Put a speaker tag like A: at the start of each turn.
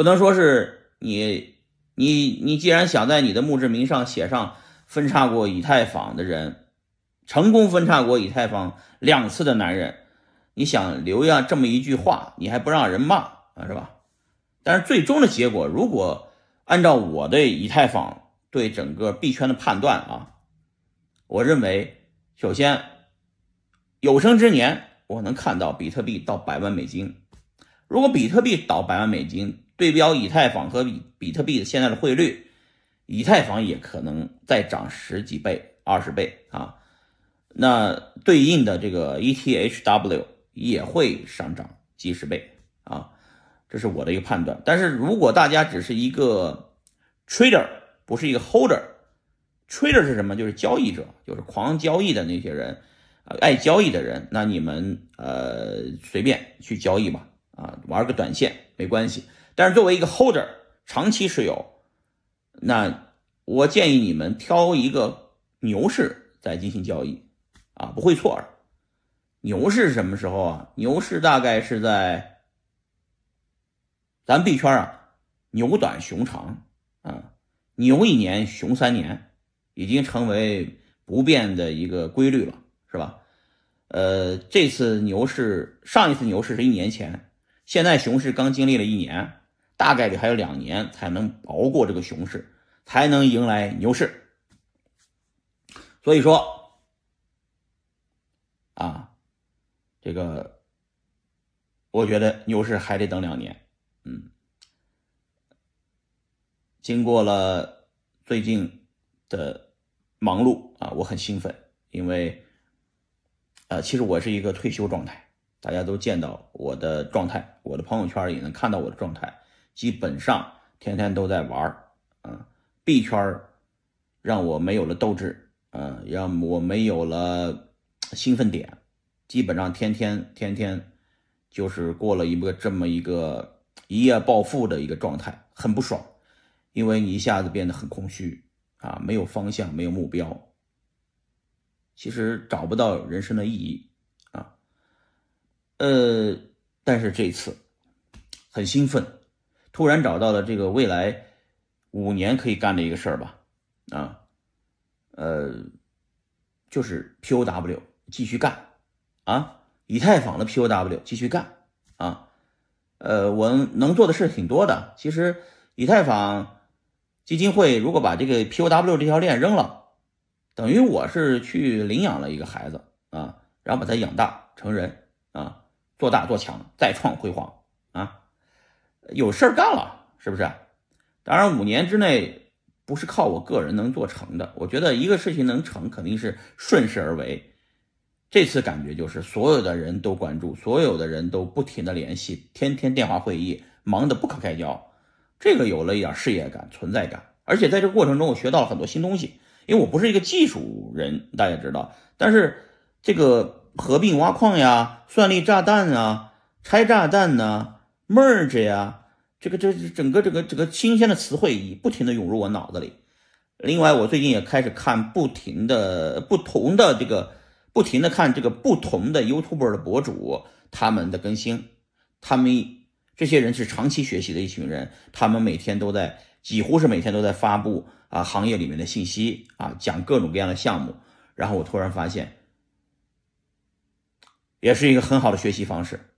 A: 不能说是你你你既然想在你的墓志铭上写上分叉过以太坊的人，成功分叉过以太坊两次的男人，你想留下这么一句话，你还不让人骂啊，是吧？但是最终的结果，如果按照我对以太坊对整个币圈的判断啊，我认为首先有生之年我能看到比特币到百万美金。如果比特币倒百万美金，对标以太坊和比比特币的现在的汇率，以太坊也可能再涨十几倍、二十倍啊。那对应的这个 ETHW 也会上涨几十倍啊。这是我的一个判断。但是如果大家只是一个 trader，不是一个 holder，trader 是什么？就是交易者，就是狂交易的那些人，啊，爱交易的人。那你们呃随便去交易吧。啊，玩个短线没关系，但是作为一个 holder，长期持有，那我建议你们挑一个牛市再进行交易，啊，不会错。牛市什么时候啊？牛市大概是在咱币圈啊，牛短熊长啊，牛一年熊三年，已经成为不变的一个规律了，是吧？呃，这次牛市，上一次牛市是一年前。现在熊市刚经历了一年，大概率还有两年才能熬过这个熊市，才能迎来牛市。所以说，啊，这个我觉得牛市还得等两年。嗯，经过了最近的忙碌啊，我很兴奋，因为，呃，其实我是一个退休状态。大家都见到我的状态，我的朋友圈也能看到我的状态，基本上天天都在玩儿，嗯，币圈让我没有了斗志，嗯，让我没有了兴奋点，基本上天天天天就是过了一个这么一个一夜暴富的一个状态，很不爽，因为你一下子变得很空虚，啊，没有方向，没有目标，其实找不到人生的意义。呃，但是这次很兴奋，突然找到了这个未来五年可以干的一个事儿吧，啊，呃，就是 POW 继续干啊，以太坊的 POW 继续干啊，呃，我能做的事挺多的。其实以太坊基金会如果把这个 POW 这条链扔了，等于我是去领养了一个孩子啊，然后把他养大成人啊。做大做强，再创辉煌啊！有事儿干了，是不是？当然，五年之内不是靠我个人能做成的。我觉得一个事情能成，肯定是顺势而为。这次感觉就是所有的人都关注，所有的人都不停的联系，天天电话会议，忙得不可开交。这个有了一点事业感、存在感，而且在这个过程中，我学到了很多新东西。因为我不是一个技术人，大家知道，但是这个。合并挖矿呀，算力炸弹啊，拆炸弹呐，merge 呀，这个这整个这个这个新鲜的词汇已不停的涌入我脑子里。另外，我最近也开始看不停的不同的这个不停的看这个不同的 YouTube 的博主他们的更新，他们这些人是长期学习的一群人，他们每天都在几乎是每天都在发布啊行业里面的信息啊，讲各种各样的项目。然后我突然发现。也是一个很好的学习方式！